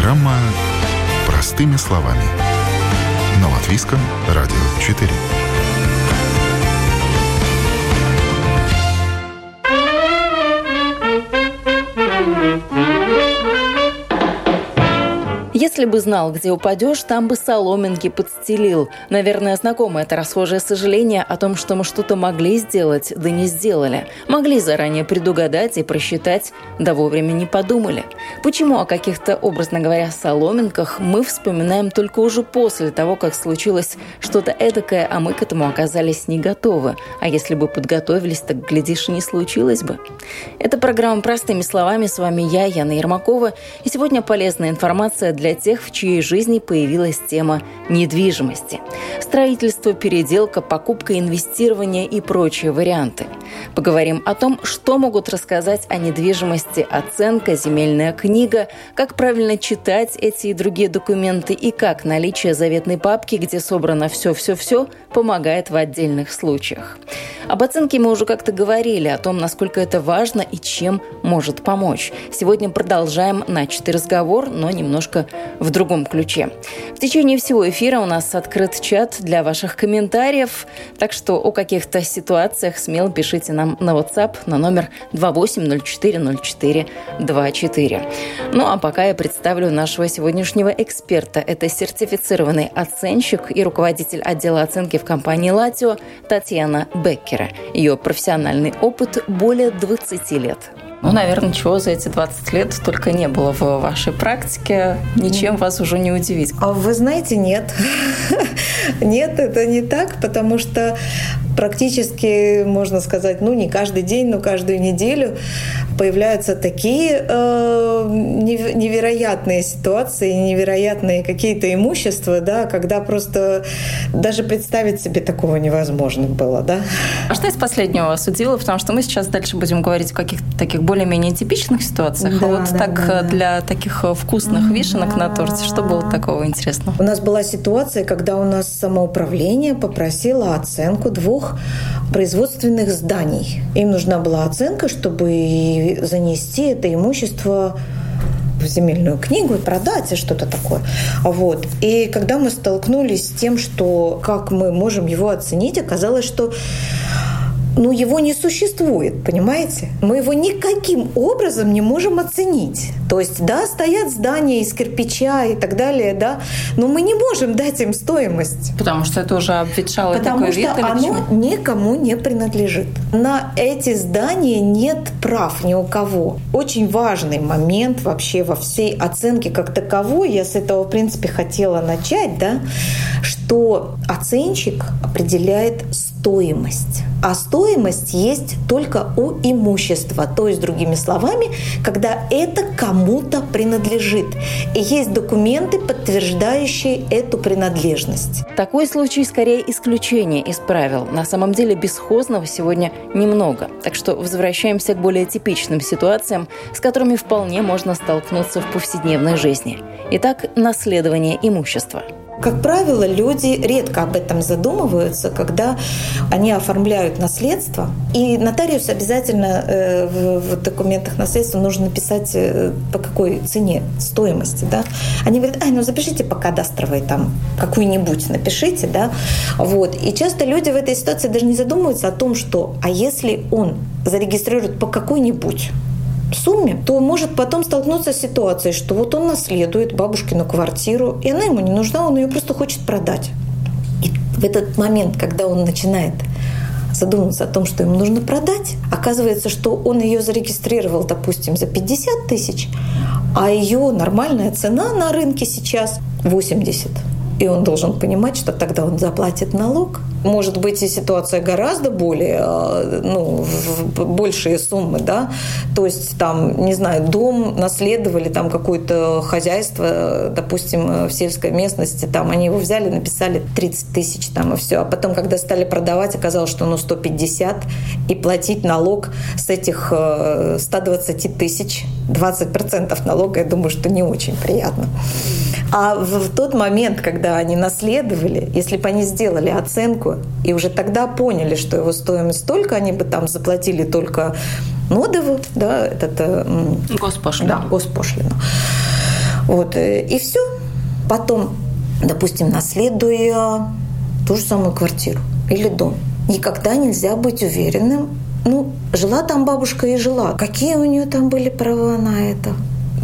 Программа «Простыми словами». На Латвийском радио 4. Если бы знал, где упадешь, там бы соломинки подстелил. Наверное, знакомо это расхожее сожаление о том, что мы что-то могли сделать, да не сделали. Могли заранее предугадать и просчитать, да вовремя не подумали. Почему о каких-то, образно говоря, соломинках мы вспоминаем только уже после того, как случилось что-то эдакое, а мы к этому оказались не готовы. А если бы подготовились, так, глядишь, и не случилось бы. Это программа «Простыми словами». С вами я, Яна Ермакова. И сегодня полезная информация для для тех, в чьей жизни появилась тема недвижимости. Строительство, переделка, покупка, инвестирование и прочие варианты. Поговорим о том, что могут рассказать о недвижимости оценка, земельная книга, как правильно читать эти и другие документы и как наличие заветной папки, где собрано все-все-все, помогает в отдельных случаях. Об оценке мы уже как-то говорили, о том, насколько это важно и чем может помочь. Сегодня продолжаем начатый разговор, но немножко в другом ключе. В течение всего эфира у нас открыт чат для ваших комментариев, так что о каких-то ситуациях смело пишите нам на WhatsApp на номер 28040424. Ну а пока я представлю нашего сегодняшнего эксперта. Это сертифицированный оценщик и руководитель отдела оценки в компании «Латио» Татьяна Беккера. Ее профессиональный опыт более 20 лет. Ну, наверное, чего за эти 20 лет только не было в вашей практике. Ничем вас уже не удивить. А вы знаете, нет. Нет, это не так, потому что практически, можно сказать, ну, не каждый день, но каждую неделю появляются такие э, невероятные ситуации, невероятные какие-то имущества, да, когда просто даже представить себе такого невозможно было, да. А что из последнего вас удивило? Потому что мы сейчас дальше будем говорить о каких-то таких более-менее типичных ситуациях. А да, а вот да, так да, для таких э, вкусных вишенок на торте, что было такого интересного? У нас была ситуация, когда у нас самоуправление попросило оценку двух производственных зданий. Им нужна была оценка, чтобы занести это имущество в земельную книгу и продать, и что-то такое. Вот. И когда мы столкнулись с тем, что как мы можем его оценить, оказалось, что ну, его не существует, понимаете? Мы его никаким образом не можем оценить. То есть, да, стоят здания из кирпича и так далее, да, но мы не можем дать им стоимость. Потому что это уже обветшалый Потому такой что вид? оно почему? никому не принадлежит. На эти здания нет прав ни у кого. Очень важный момент вообще во всей оценке как таковой, я с этого, в принципе, хотела начать, да, что оценщик определяет стоимость. А стоимость есть только у имущества. То есть, другими словами, когда это кому-то принадлежит. И есть документы, подтверждающие эту принадлежность. Такой случай скорее исключение из правил. На самом деле бесхозного сегодня немного. Так что возвращаемся к более типичным ситуациям, с которыми вполне можно столкнуться в повседневной жизни. Итак, наследование имущества – как правило, люди редко об этом задумываются, когда они оформляют наследство. И нотариус обязательно э, в документах наследства нужно написать, э, по какой цене, стоимости. Да? Они говорят, ай, ну запишите по кадастровой там какую-нибудь, напишите. Да? Вот. И часто люди в этой ситуации даже не задумываются о том, что, а если он зарегистрирует по какой-нибудь сумме, то может потом столкнуться с ситуацией, что вот он наследует бабушкину квартиру, и она ему не нужна, он ее просто хочет продать. И в этот момент, когда он начинает задумываться о том, что ему нужно продать, оказывается, что он ее зарегистрировал, допустим, за 50 тысяч, а ее нормальная цена на рынке сейчас 80. И он должен понимать, что тогда он заплатит налог, может быть и ситуация гораздо более, э, ну, большие суммы, да, то есть там, не знаю, дом наследовали, там какое-то хозяйство, допустим, в сельской местности, там они его взяли, написали 30 тысяч там и все, а потом, когда стали продавать, оказалось, что ну 150 и платить налог с этих 120 э, тысяч, 20% налога, я думаю, что не очень приятно. А в тот момент, когда они наследовали, если бы они сделали оценку и уже тогда поняли, что его стоимость столько, они бы там заплатили только нодову, да, этот... Госпошлину. Да, госпошлину. Вот, э, и все. Потом, допустим, наследуя ту же самую квартиру или дом, никогда нельзя быть уверенным, ну, жила там бабушка и жила. Какие у нее там были права на это?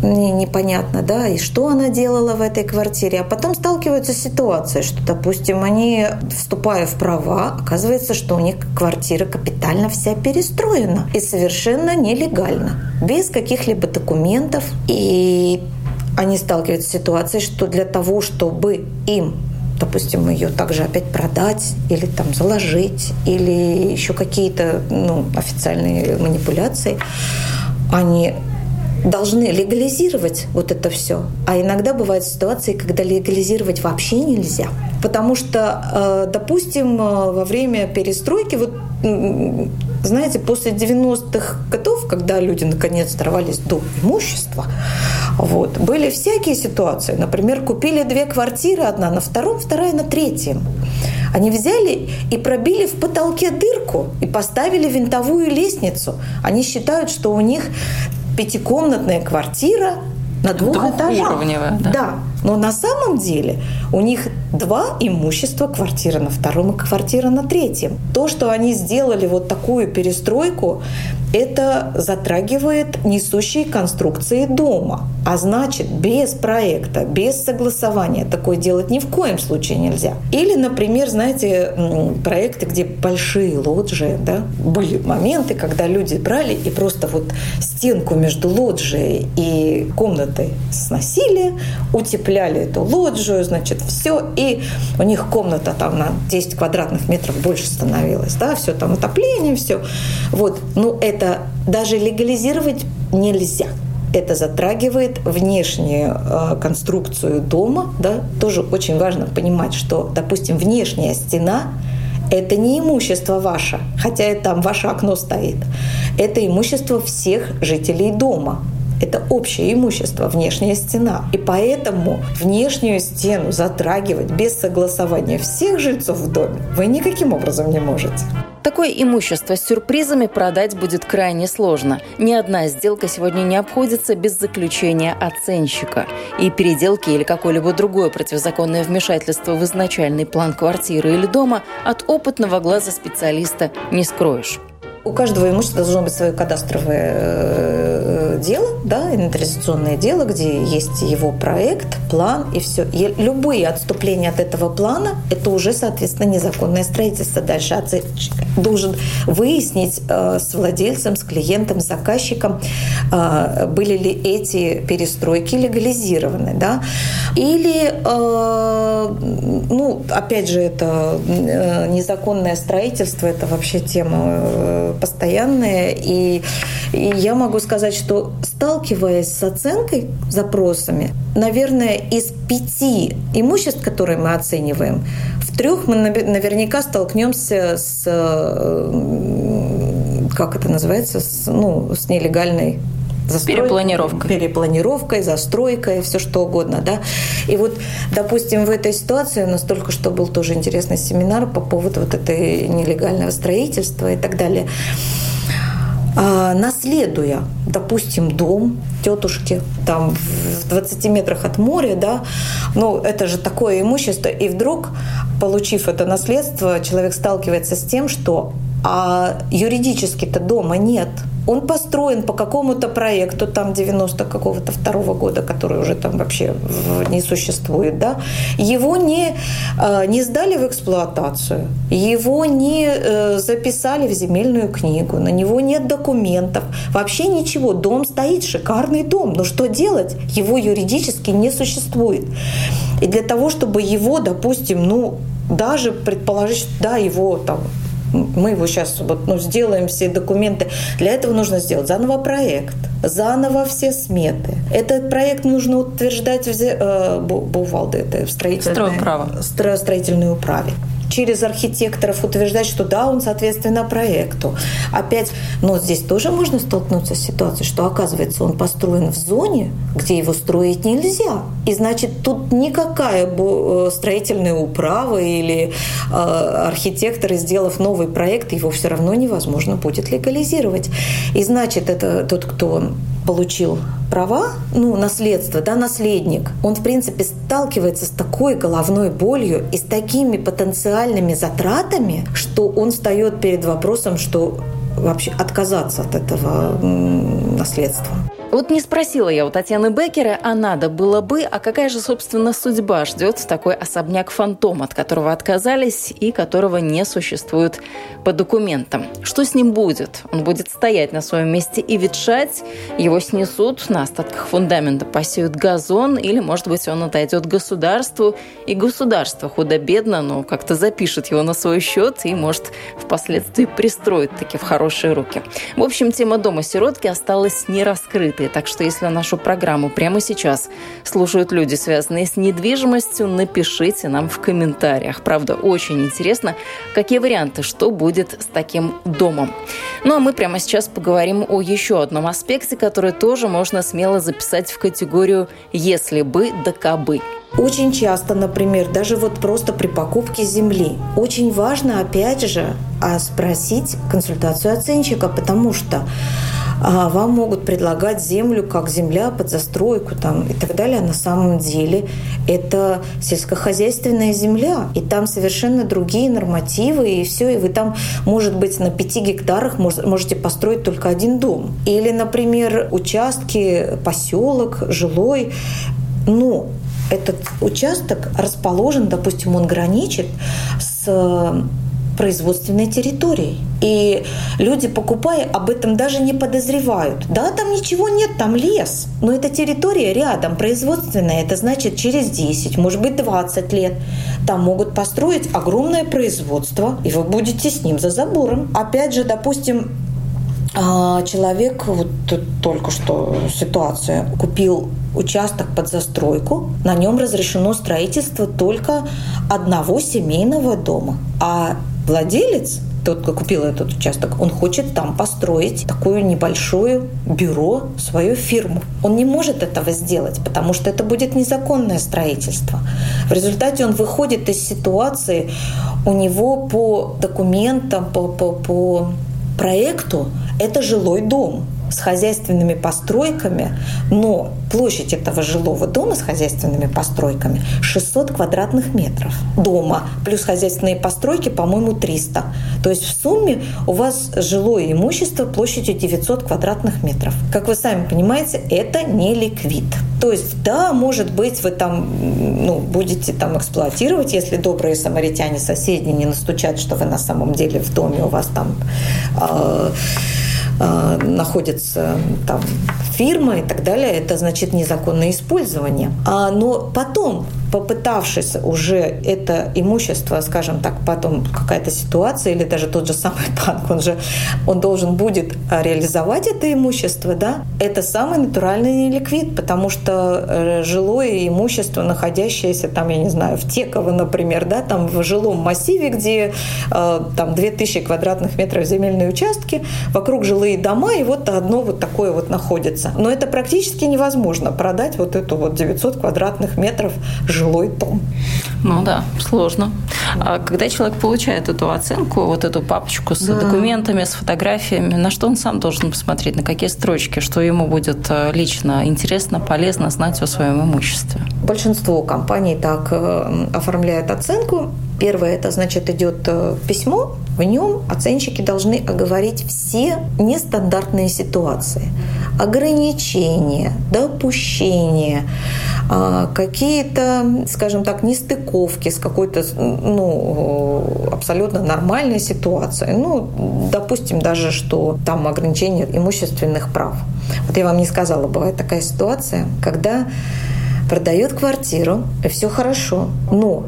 Не, непонятно, да, и что она делала в этой квартире. А потом сталкиваются с ситуацией, что, допустим, они, вступая в права, оказывается, что у них квартира капитально вся перестроена и совершенно нелегально, без каких-либо документов. И они сталкиваются с ситуацией, что для того, чтобы им допустим, ее также опять продать или там заложить, или еще какие-то ну, официальные манипуляции, они должны легализировать вот это все. А иногда бывают ситуации, когда легализировать вообще нельзя. Потому что, э, допустим, э, во время перестройки, вот знаете, после 90-х годов, когда люди наконец дорвались до имущества, вот, были всякие ситуации. Например, купили две квартиры, одна на втором, вторая на третьем. Они взяли и пробили в потолке дырку и поставили винтовую лестницу. Они считают, что у них пятикомнатная квартира на двух этажах. Да. да. Но на самом деле у них два имущества, квартира на втором и квартира на третьем. То, что они сделали вот такую перестройку, это затрагивает несущие конструкции дома. А значит, без проекта, без согласования такое делать ни в коем случае нельзя. Или, например, знаете, проекты, где большие лоджии, да, были моменты, когда люди брали и просто вот стенку между лоджией и комнатой сносили, утепляли эту лоджию, значит, все, и у них комната там на 10 квадратных метров больше становилась, да, все там отопление, все. Вот, ну это даже легализировать нельзя это затрагивает внешнюю э, конструкцию дома. Да? Тоже очень важно понимать, что, допустим, внешняя стена это не имущество ваше, хотя и там ваше окно стоит. Это имущество всех жителей дома. Это общее имущество, внешняя стена. И поэтому внешнюю стену затрагивать без согласования всех жильцов в доме вы никаким образом не можете. Такое имущество с сюрпризами продать будет крайне сложно. Ни одна сделка сегодня не обходится без заключения оценщика. И переделки или какое-либо другое противозаконное вмешательство в изначальный план квартиры или дома от опытного глаза специалиста не скроешь. У каждого имущества должно быть свое кадастровое э, дело, да, инвентаризационное дело, где есть его проект, план и все. И любые отступления от этого плана – это уже, соответственно, незаконное строительство. Дальше оценщик должен выяснить э, с владельцем, с клиентом, с заказчиком, э, были ли эти перестройки легализированы, да, или, ну, опять же, это незаконное строительство, это вообще тема постоянные. И, и я могу сказать, что сталкиваясь с оценкой, запросами, наверное, из пяти имуществ, которые мы оцениваем, в трех мы наверняка столкнемся с как это называется, с, ну, с нелегальной застройкой, перепланировкой. перепланировкой, застройкой, все что угодно, да. И вот, допустим, в этой ситуации у нас только что был тоже интересный семинар по поводу вот этой нелегального строительства и так далее. А, наследуя, допустим, дом тетушки, там в 20 метрах от моря, да, ну, это же такое имущество, и вдруг, получив это наследство, человек сталкивается с тем, что а юридически-то дома нет – он построен по какому-то проекту, там 90 какого-то второго года, который уже там вообще не существует, да, его не, э, не сдали в эксплуатацию, его не э, записали в земельную книгу, на него нет документов, вообще ничего. Дом стоит, шикарный дом, но что делать? Его юридически не существует. И для того, чтобы его, допустим, ну, даже предположить, да, его там мы его сейчас вот, ну, сделаем все документы. Для этого нужно сделать заново проект, заново все сметы. Этот проект нужно утверждать в э, Бувалде, это в строительной, строительной управе через архитекторов утверждать, что да, он соответственно проекту. Опять, но здесь тоже можно столкнуться с ситуацией, что оказывается он построен в зоне, где его строить нельзя. И значит, тут никакая э, строительная управа или э, архитекторы, сделав новый проект, его все равно невозможно будет легализировать. И значит, это тот, кто получил права, ну, наследство, да, наследник, он, в принципе, сталкивается с такой головной болью и с такими потенциальными затратами, что он встает перед вопросом, что вообще отказаться от этого наследства. Вот не спросила я у Татьяны Беккера, а надо было бы, а какая же, собственно, судьба ждет такой особняк-фантом, от которого отказались и которого не существует по документам. Что с ним будет? Он будет стоять на своем месте и ветшать, его снесут, на остатках фундамента посеют газон, или, может быть, он отойдет государству, и государство худо-бедно, но как-то запишет его на свой счет и, может, впоследствии пристроит таки в хорошие руки. В общем, тема дома сиротки осталась не раскрытой открытые. Так что если нашу программу прямо сейчас слушают люди, связанные с недвижимостью, напишите нам в комментариях. Правда, очень интересно, какие варианты, что будет с таким домом. Ну а мы прямо сейчас поговорим о еще одном аспекте, который тоже можно смело записать в категорию «если бы да кабы». Очень часто, например, даже вот просто при покупке земли, очень важно, опять же, а, спросить консультацию оценщика, потому что а вам могут предлагать землю как земля под застройку там, и так далее. А на самом деле это сельскохозяйственная земля, и там совершенно другие нормативы, и все, и вы там, может быть, на 5 гектарах можете построить только один дом. Или, например, участки, поселок, жилой, но этот участок расположен, допустим, он граничит с производственной территорией. И люди, покупая, об этом даже не подозревают. Да, там ничего нет, там лес. Но эта территория рядом, производственная. Это значит, через 10, может быть, 20 лет там могут построить огромное производство, и вы будете с ним за забором. Опять же, допустим, а, человек, вот только что ситуация, купил участок под застройку, на нем разрешено строительство только одного семейного дома. А владелец, тот, кто купил этот участок, он хочет там построить такое небольшое бюро, свою фирму. Он не может этого сделать, потому что это будет незаконное строительство. В результате он выходит из ситуации, у него по документам, по, по, по проекту это жилой дом с хозяйственными постройками, но площадь этого жилого дома с хозяйственными постройками 600 квадратных метров дома, плюс хозяйственные постройки, по-моему, 300. То есть в сумме у вас жилое имущество площадью 900 квадратных метров. Как вы сами понимаете, это не ликвид. То есть, да, может быть, вы там ну, будете там эксплуатировать, если добрые самаритяне соседи не настучат, что вы на самом деле в доме у вас там э, э, находится там фирма и так далее, это значит незаконное использование. А, но потом попытавшись уже это имущество, скажем так, потом какая-то ситуация или даже тот же самый банк, он же он должен будет реализовать это имущество, да, это самый натуральный неликвид, потому что э, жилое имущество, находящееся там, я не знаю, в Теково, например, да, там в жилом массиве, где э, там 2000 квадратных метров земельные участки, вокруг жилые дома, и вот одно вот такое вот находится. Но это практически невозможно продать вот эту вот 900 квадратных метров жилой дом. Ну да, сложно. А когда человек получает эту оценку, вот эту папочку с да. документами, с фотографиями, на что он сам должен посмотреть, на какие строчки, что ему будет э, лично интересно, полезно знать о своем имуществе? Большинство компаний так э, оформляют оценку. Первое, это значит идет э, письмо, в нем оценщики должны оговорить все нестандартные ситуации, ограничения, допущения, а, какие-то, скажем так, нестыковки с какой-то ну, абсолютно нормальной ситуацией. Ну, допустим, даже, что там ограничение имущественных прав. Вот я вам не сказала, бывает такая ситуация, когда продает квартиру, и все хорошо, но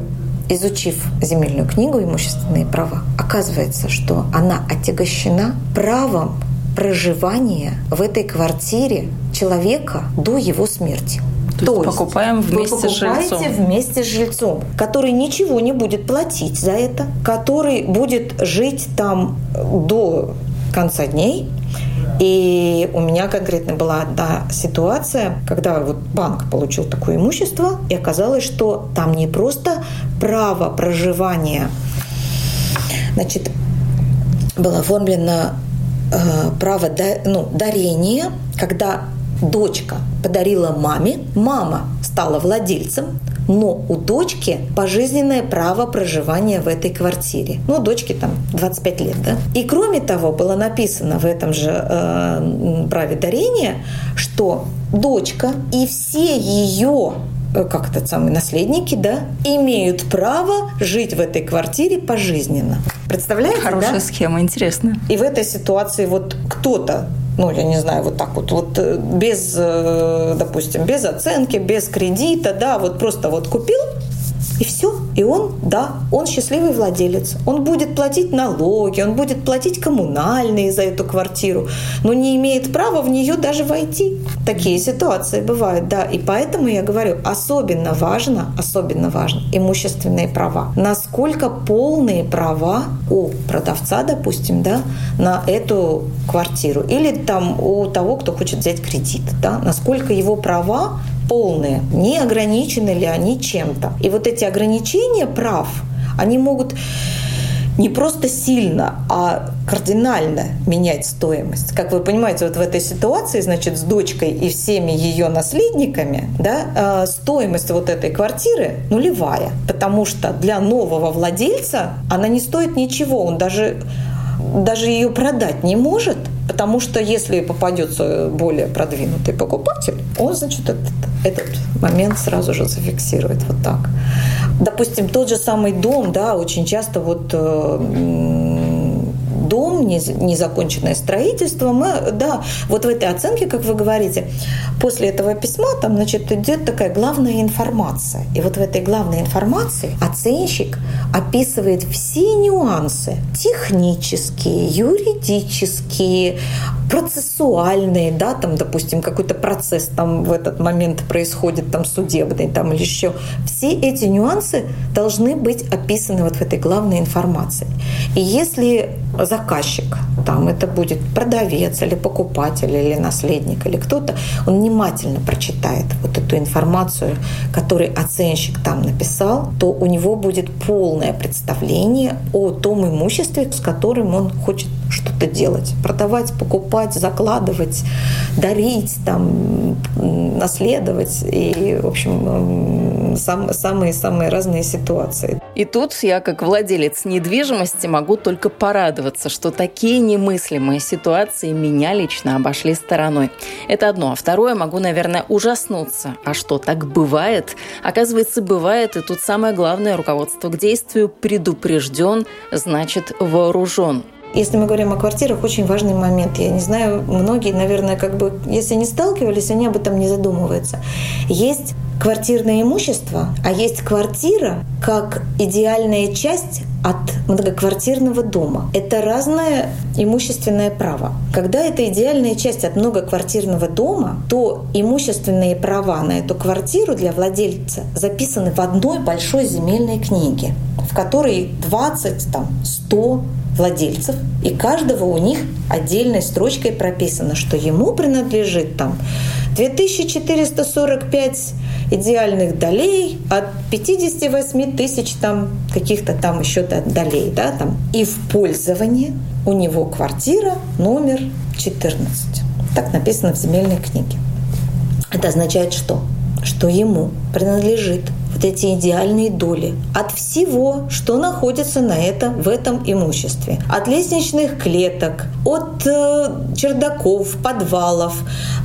изучив земельную книгу «Имущественные права», оказывается, что она отягощена правом проживания в этой квартире человека до его смерти. То, То есть покупаем вместе вы с жильцом. вместе с жильцом, который ничего не будет платить за это, который будет жить там до конца дней, и у меня конкретно была одна ситуация, когда вот банк получил такое имущество, и оказалось, что там не просто право проживания, значит, было оформлено э, право да, ну, дарения, когда дочка подарила маме, мама стала владельцем, но у дочки пожизненное право проживания в этой квартире. Ну, дочке там 25 лет, да? И кроме того, было написано в этом же э, праве дарения, что дочка и все ее э, как то самые наследники, да, имеют право жить в этой квартире пожизненно. Представляете, Хорошая да? схема, интересно. И в этой ситуации вот кто-то ну, я не знаю, вот так вот, вот э, без, э, допустим, без оценки, без кредита, да, вот просто вот купил, и все. И он, да, он счастливый владелец. Он будет платить налоги, он будет платить коммунальные за эту квартиру, но не имеет права в нее даже войти. Такие ситуации бывают, да. И поэтому я говорю, особенно важно, особенно важно имущественные права. Насколько полные права у продавца, допустим, да, на эту квартиру. Или там у того, кто хочет взять кредит, да, насколько его права полные, не ограничены ли они чем-то. И вот эти ограничения прав, они могут не просто сильно, а кардинально менять стоимость. Как вы понимаете, вот в этой ситуации, значит, с дочкой и всеми ее наследниками, да, э, стоимость вот этой квартиры нулевая, потому что для нового владельца она не стоит ничего, он даже даже ее продать не может, потому что если попадется более продвинутый покупатель, он, значит, этот, этот момент сразу же зафиксирует вот так. Допустим, тот же самый дом, да, очень часто вот э, дом, незаконченное строительство. Мы, да, вот в этой оценке, как вы говорите, после этого письма там, значит, идет такая главная информация. И вот в этой главной информации оценщик описывает все нюансы технические, юридические, процессуальные, да, там, допустим, какой-то процесс там в этот момент происходит, там, судебный, там, или еще. Все эти нюансы должны быть описаны вот в этой главной информации. И если заказчик, там это будет продавец или покупатель или наследник или кто-то, он внимательно прочитает вот эту информацию, которую оценщик там написал, то у него будет полное представление о том имуществе, с которым он хочет что-то делать. Продавать, покупать, закладывать, дарить, там, наследовать. И, в общем, самые-самые разные ситуации. И тут я, как владелец недвижимости, могу только порадоваться, что такие немыслимые ситуации меня лично обошли стороной. Это одно. А второе, могу, наверное, ужаснуться. А что, так бывает? Оказывается, бывает. И тут самое главное, руководство к действию предупрежден, значит вооружен. Если мы говорим о квартирах, очень важный момент. Я не знаю, многие, наверное, как бы, если не сталкивались, они об этом не задумываются. Есть квартирное имущество, а есть квартира как идеальная часть от многоквартирного дома. Это разное имущественное право. Когда это идеальная часть от многоквартирного дома, то имущественные права на эту квартиру для владельца записаны в одной большой земельной книге, в которой 20, там, 100 владельцев, и каждого у них отдельной строчкой прописано, что ему принадлежит там 2445 идеальных долей от 58 тысяч там каких-то там еще долей, да, там. И в пользовании у него квартира номер 14. Так написано в земельной книге. Это означает что? Что ему принадлежит вот эти идеальные доли от всего, что находится на этом, в этом имуществе. От лестничных клеток, от э, чердаков, подвалов,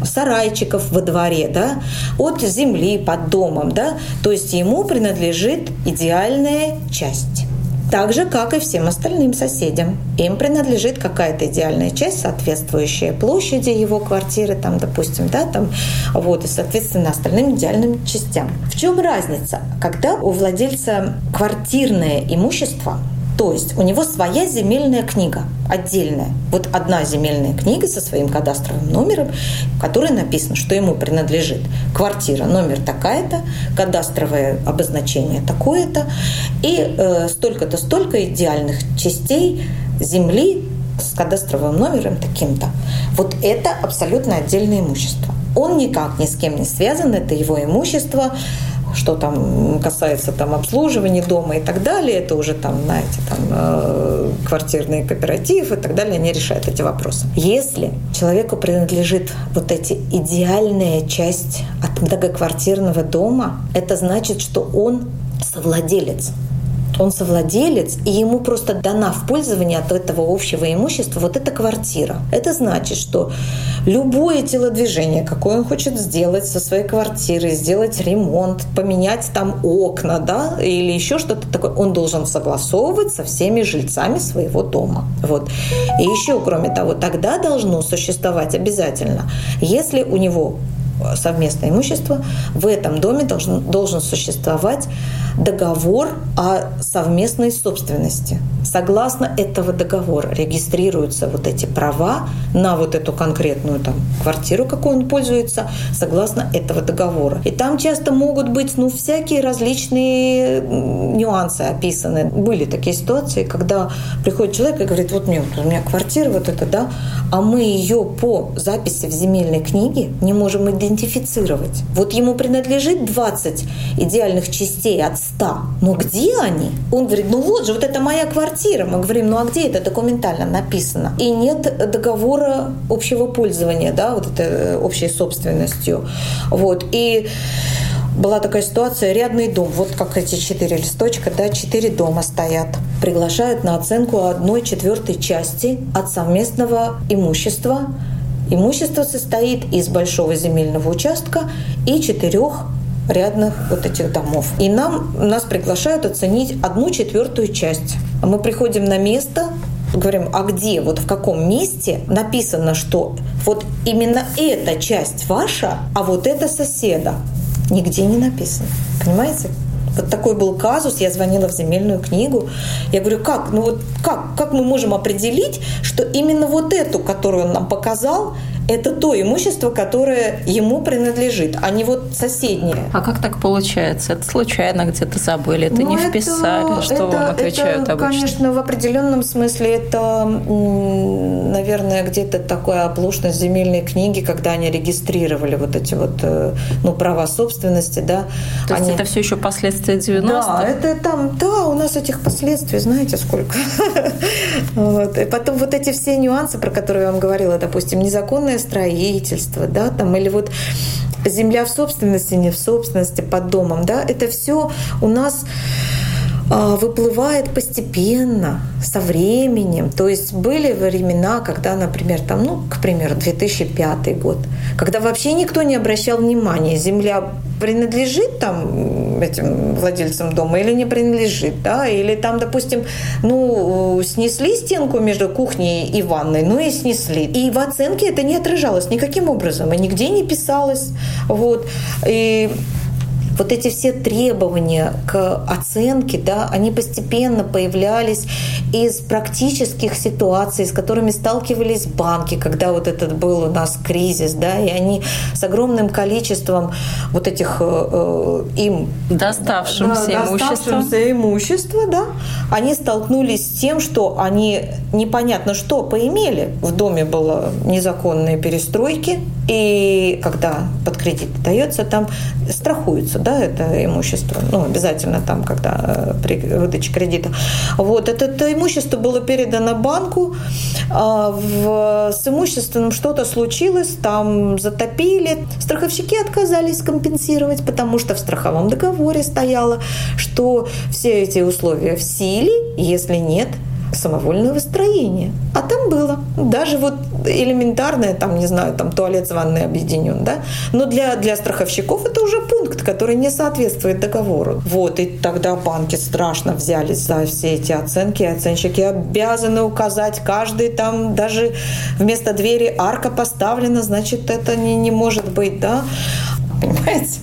сарайчиков во дворе, да, от земли под домом. Да, то есть ему принадлежит идеальная часть так же, как и всем остальным соседям. Им принадлежит какая-то идеальная часть, соответствующая площади его квартиры, там, допустим, да, там, вот, и, соответственно, остальным идеальным частям. В чем разница? Когда у владельца квартирное имущество то есть у него своя земельная книга отдельная. Вот одна земельная книга со своим кадастровым номером, в которой написано, что ему принадлежит квартира, номер такая-то, кадастровое обозначение такое-то, и э, столько-то, столько идеальных частей земли с кадастровым номером таким-то. Вот это абсолютно отдельное имущество. Он никак ни с кем не связан, это его имущество, что там касается там обслуживания дома и так далее, это уже там, знаете, там э, квартирный кооператив и так далее, они решают эти вопросы. Если человеку принадлежит вот эти идеальная часть от многоквартирного дома, это значит, что он совладелец он совладелец, и ему просто дана в пользование от этого общего имущества вот эта квартира. Это значит, что любое телодвижение, какое он хочет сделать со своей квартирой, сделать ремонт, поменять там окна, да, или еще что-то такое, он должен согласовывать со всеми жильцами своего дома. Вот. И еще, кроме того, тогда должно существовать обязательно, если у него совместное имущество, в этом доме должен, должен существовать договор о совместной собственности. Согласно этого договора регистрируются вот эти права на вот эту конкретную там квартиру, какой он пользуется, согласно этого договора. И там часто могут быть ну, всякие различные нюансы описаны. Были такие ситуации, когда приходит человек и говорит, вот мне, вот у меня квартира вот эта, да, а мы ее по записи в земельной книге не можем идентифицировать. Вот ему принадлежит 20 идеальных частей от 100. Но где они? Он говорит, ну вот же, вот это моя квартира. Мы говорим, ну а где это документально написано? И нет договора общего пользования, да, вот это э, общей собственностью. Вот. И была такая ситуация, рядный дом, вот как эти четыре листочка, да, четыре дома стоят. Приглашают на оценку одной четвертой части от совместного имущества. Имущество состоит из большого земельного участка и четырех рядных вот этих домов. И нам, нас приглашают оценить одну четвертую часть. Мы приходим на место, говорим, а где, вот в каком месте написано, что вот именно эта часть ваша, а вот это соседа. Нигде не написано. Понимаете? Вот такой был казус, я звонила в земельную книгу. Я говорю, как, ну вот как, как мы можем определить, что именно вот эту, которую он нам показал, это то имущество, которое ему принадлежит, а не вот соседнее. А как так получается? Это случайно где-то забыли, это ну, не вписали? Это, что это, вам отвечают это, обычно? Конечно, в определенном смысле это, наверное, где-то такая оплошность земельной книги, когда они регистрировали вот эти вот э, ну, права собственности, да. То есть это все еще последствия 90-х? Да, это там, да, у нас этих последствий, знаете, сколько. вот. И потом вот эти все нюансы, про которые я вам говорила, допустим, незаконное незаконное строительство, да, там, или вот земля в собственности, не в собственности под домом, да, это все у нас выплывает постепенно, со временем. То есть были времена, когда, например, там, ну, к примеру, 2005 год, когда вообще никто не обращал внимания, земля принадлежит там этим владельцам дома или не принадлежит, да, или там, допустим, ну, снесли стенку между кухней и ванной, ну и снесли. И в оценке это не отражалось никаким образом, и нигде не писалось, вот. И вот эти все требования к оценке, да, они постепенно появлялись из практических ситуаций, с которыми сталкивались банки, когда вот этот был у нас кризис, да, и они с огромным количеством вот этих э, э им доставшимся да, доставшимся имущества, да, они столкнулись с тем, что они непонятно что поимели. В доме было незаконные перестройки, и когда под кредит дается, там страхуются да, это имущество, ну, обязательно там, когда э, при выдаче кредита. Вот, это, это имущество было передано банку, а в, с имущественным что-то случилось, там затопили, страховщики отказались компенсировать, потому что в страховом договоре стояло, что все эти условия в силе, если нет самовольного строения. Там было. Даже вот элементарное, там, не знаю, там туалет с ванной объединен, да. Но для, для страховщиков это уже пункт, который не соответствует договору. Вот, и тогда банки страшно взялись за все эти оценки. Оценщики обязаны указать каждый там, даже вместо двери арка поставлена, значит, это не, не может быть, да. Понимаете?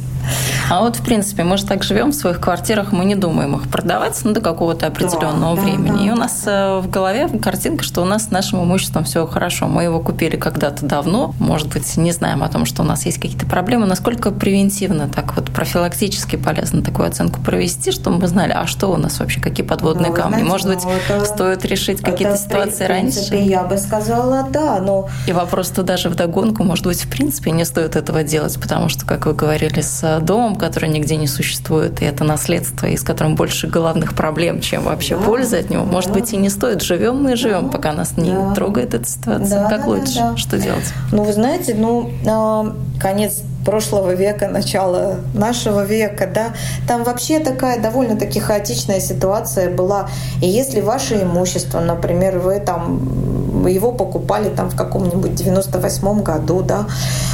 А вот, в принципе, мы же так живем в своих квартирах, мы не думаем их продавать ну, до какого-то определенного да, времени. Да, да. И у нас э, в голове картинка, что у нас с нашим имуществом все хорошо. Мы его купили когда-то давно, может быть, не знаем о том, что у нас есть какие-то проблемы. Насколько превентивно, так вот профилактически полезно такую оценку провести, чтобы мы знали, а что у нас вообще, какие подводные ну, камни? Знаете, может быть, ну, это, стоит решить какие-то ситуации принципе, раньше? Я бы сказала, да, но... И вопрос-то даже в догонку, может быть, в принципе, не стоит этого делать, потому что, как вы говорили, с домом который нигде не существует, и это наследство, и с которым больше главных проблем, чем вообще да, пользы от него, да. может быть, и не стоит. Живем мы и живем, да, пока нас не да. трогает эта ситуация. Да, как да, лучше? Да, да. Что делать? Ну, вы знаете, ну, а, конец прошлого века, начала нашего века, да, там вообще такая довольно-таки хаотичная ситуация была. И если ваше имущество, например, вы там его покупали там в каком-нибудь 98 году, да,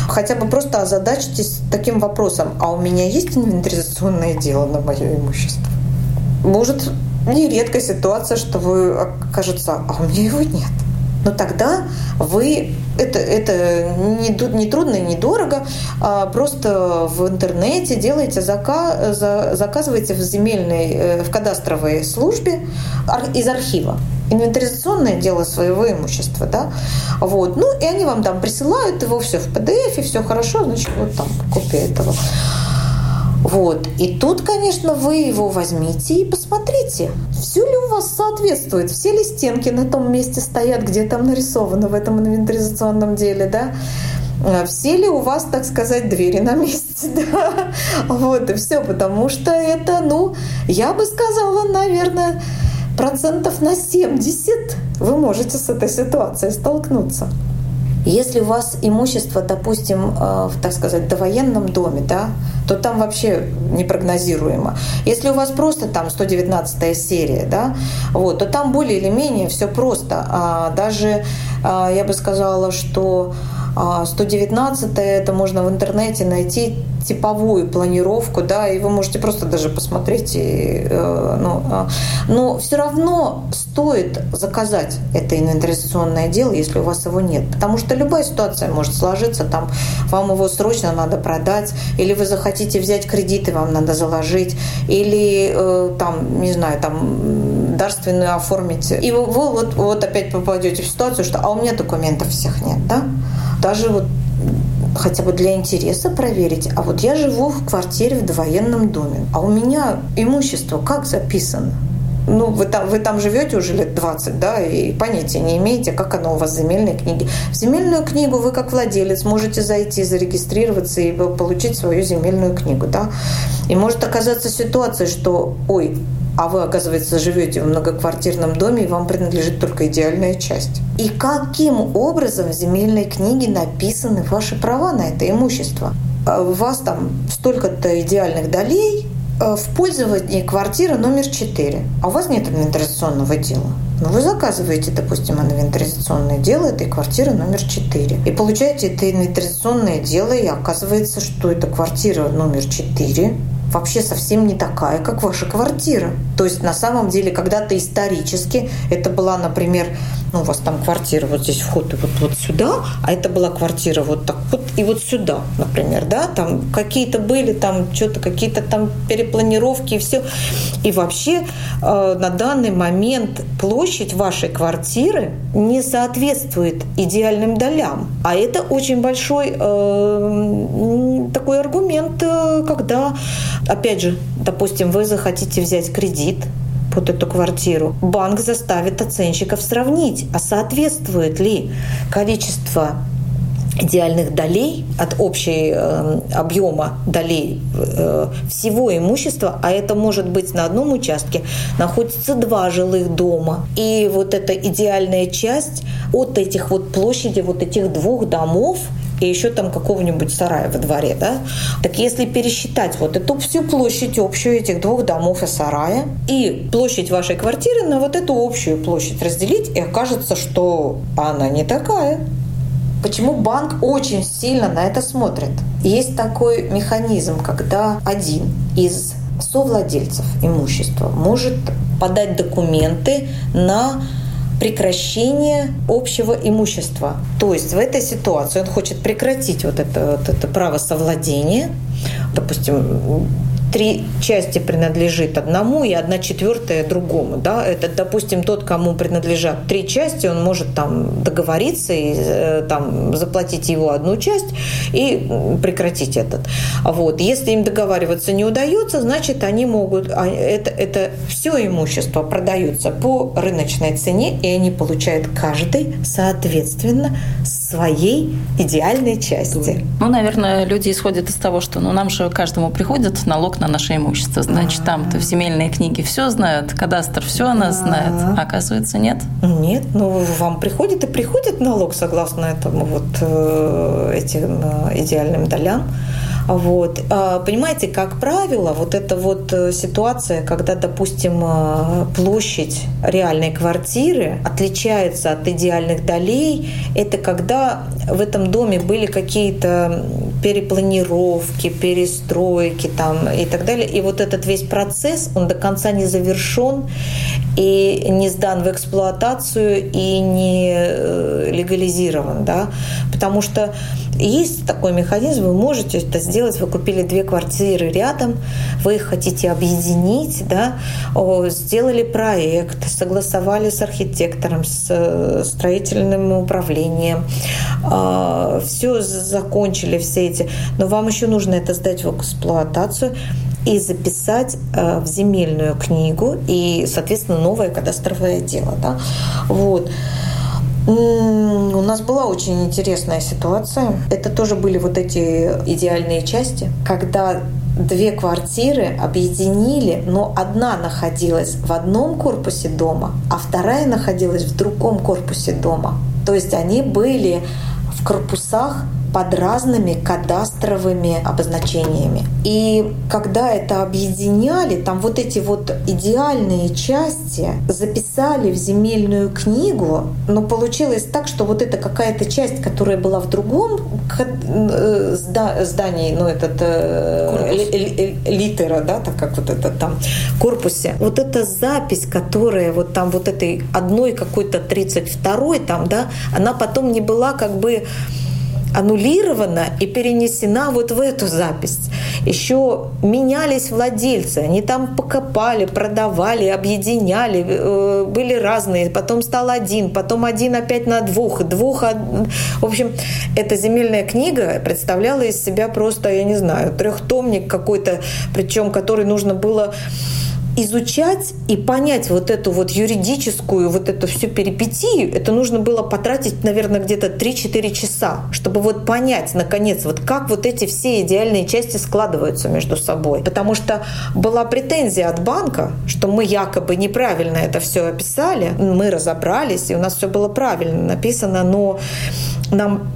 хотя бы просто озадачьтесь таким вопросом, а у меня есть инвентаризационное дело на мое имущество? Может, нередкая ситуация, что вы окажется, а у меня его нет но тогда вы это, это не, не трудно и недорого, а просто в интернете делаете заказ, заказываете в земельной, э, в кадастровой службе из архива инвентаризационное дело своего имущества, да, вот, ну, и они вам там присылают его все в PDF, и все хорошо, значит, вот там копия этого. Вот. И тут, конечно, вы его возьмите и посмотрите, все ли у вас соответствует, все ли стенки на том месте стоят, где там нарисовано в этом инвентаризационном деле, да, а все ли у вас, так сказать, двери на месте, да, вот, и все, потому что это, ну, я бы сказала, наверное, процентов на 70 вы можете с этой ситуацией столкнуться. Если у вас имущество, допустим, э, в, так сказать, довоенном доме, да, то там вообще непрогнозируемо. Если у вас просто там 119 серия, да, вот, то там более или менее все просто. А даже а, я бы сказала, что 119 а, это можно в интернете найти типовую планировку, да, и вы можете просто даже посмотреть. И, э, ну, а, но все равно стоит заказать это инвентаризационное дело, если у вас его нет. Потому что любая ситуация может сложиться, там вам его срочно надо продать, или вы захотите взять кредит, и вам надо заложить, или э, там, не знаю, там дарственную оформить. И вы, вы вот, вот опять попадете в ситуацию, что а у меня документов всех нет, да? Даже вот хотя бы для интереса проверить. А вот я живу в квартире в довоенном доме, а у меня имущество как записано? ну, вы там, вы там живете уже лет 20, да, и понятия не имеете, как оно у вас в земельной книге. В земельную книгу вы как владелец можете зайти, зарегистрироваться и получить свою земельную книгу, да. И может оказаться ситуация, что, ой, а вы, оказывается, живете в многоквартирном доме, и вам принадлежит только идеальная часть. И каким образом в земельной книге написаны ваши права на это имущество? А у вас там столько-то идеальных долей, э, в пользовании квартиры номер 4, а у вас нет инвентаризационного дела. Но вы заказываете, допустим, инвентаризационное дело этой квартиры номер 4. И получаете это инвентаризационное дело, и оказывается, что это квартира номер 4 вообще совсем не такая, как ваша квартира. То есть на самом деле когда-то исторически это была, например, ну, у вас там квартира, вот здесь вход и вот, вот сюда, а это была квартира вот так вот и вот сюда, например, да, там какие-то были там что-то, какие-то там перепланировки и все. И вообще э, на данный момент площадь вашей квартиры не соответствует идеальным долям. А это очень большой э, такой аргумент, э, когда, опять же, допустим, вы захотите взять кредит, под эту квартиру, банк заставит оценщиков сравнить, а соответствует ли количество идеальных долей от общей э, объема долей э, всего имущества, а это может быть на одном участке находится два жилых дома. И вот эта идеальная часть от этих вот площади вот этих двух домов и еще там какого-нибудь сарая во дворе, да? Так если пересчитать вот эту всю площадь общую этих двух домов и сарая и площадь вашей квартиры на вот эту общую площадь разделить, и окажется, что она не такая. Почему банк очень сильно на это смотрит? Есть такой механизм, когда один из совладельцев имущества может подать документы на прекращение общего имущества. То есть в этой ситуации он хочет прекратить вот это, вот это право совладения, допустим, три части принадлежит одному и одна четвертая другому. Да? Это, допустим, тот, кому принадлежат три части, он может там договориться и э, там, заплатить его одну часть и прекратить этот. Вот. Если им договариваться не удается, значит, они могут... А, это, это все имущество продается по рыночной цене, и они получают каждый, соответственно, своей идеальной части. Ну, наверное, люди исходят из того, что ну, нам же каждому приходит налог на наше имущество. Значит, там-то в земельные книги все знают, кадастр все о нас знает. А оказывается, нет? Нет, ну вам приходит и приходит налог согласно этому вот э, этим э, идеальным долям. Вот. А, понимаете, как правило, вот эта вот э, ситуация, когда, допустим, э, площадь реальной квартиры отличается от идеальных долей, это когда в этом доме были какие-то перепланировки, перестройки там и так далее. И вот этот весь процесс, он до конца не завершен и не сдан в эксплуатацию и не э, легализирован, да, потому что есть такой механизм, вы можете это сделать, вы купили две квартиры рядом, вы их хотите объединить, да, сделали проект, согласовали с архитектором, с э, строительным управлением, а, все закончили, все эти, но вам еще нужно это сдать в эксплуатацию, и записать э, в земельную книгу и, соответственно, новое кадастровое дело. Да? Вот. У нас была очень интересная ситуация. Это тоже были вот эти идеальные части, когда две квартиры объединили, но одна находилась в одном корпусе дома, а вторая находилась в другом корпусе дома. То есть они были в корпусах под разными кадастровыми обозначениями. И когда это объединяли, там вот эти вот идеальные части записали в земельную книгу, но получилось так, что вот эта какая-то часть, которая была в другом э, здании, ну этот э, литера, да, так как вот это там корпусе, вот эта запись, которая вот там вот этой одной какой-то 32 там, да, она потом не была как бы аннулирована и перенесена вот в эту запись. Еще менялись владельцы, они там покопали, продавали, объединяли, э, были разные. Потом стал один, потом один опять на двух, двух. В общем, эта земельная книга представляла из себя просто, я не знаю, трехтомник какой-то, причем который нужно было изучать и понять вот эту вот юридическую, вот эту всю перипетию, это нужно было потратить, наверное, где-то 3-4 часа, чтобы вот понять, наконец, вот как вот эти все идеальные части складываются между собой. Потому что была претензия от банка, что мы якобы неправильно это все описали, мы разобрались, и у нас все было правильно написано, но нам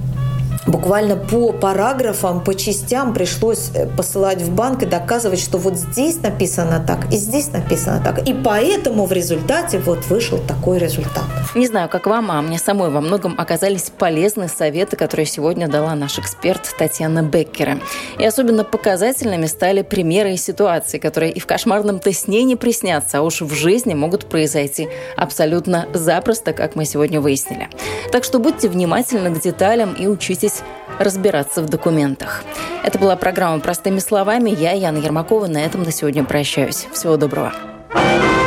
буквально по параграфам, по частям пришлось э, посылать в банк и доказывать, что вот здесь написано так и здесь написано так. И поэтому в результате вот вышел такой результат. Не знаю, как вам, а мне самой во многом оказались полезны советы, которые сегодня дала наш эксперт Татьяна Беккера. И особенно показательными стали примеры и ситуации, которые и в кошмарном-то сне не приснятся, а уж в жизни могут произойти абсолютно запросто, как мы сегодня выяснили. Так что будьте внимательны к деталям и учитесь научились разбираться в документах. Это была программа «Простыми словами». Я, Яна Ермакова, на этом на сегодня прощаюсь. Всего доброго. thank you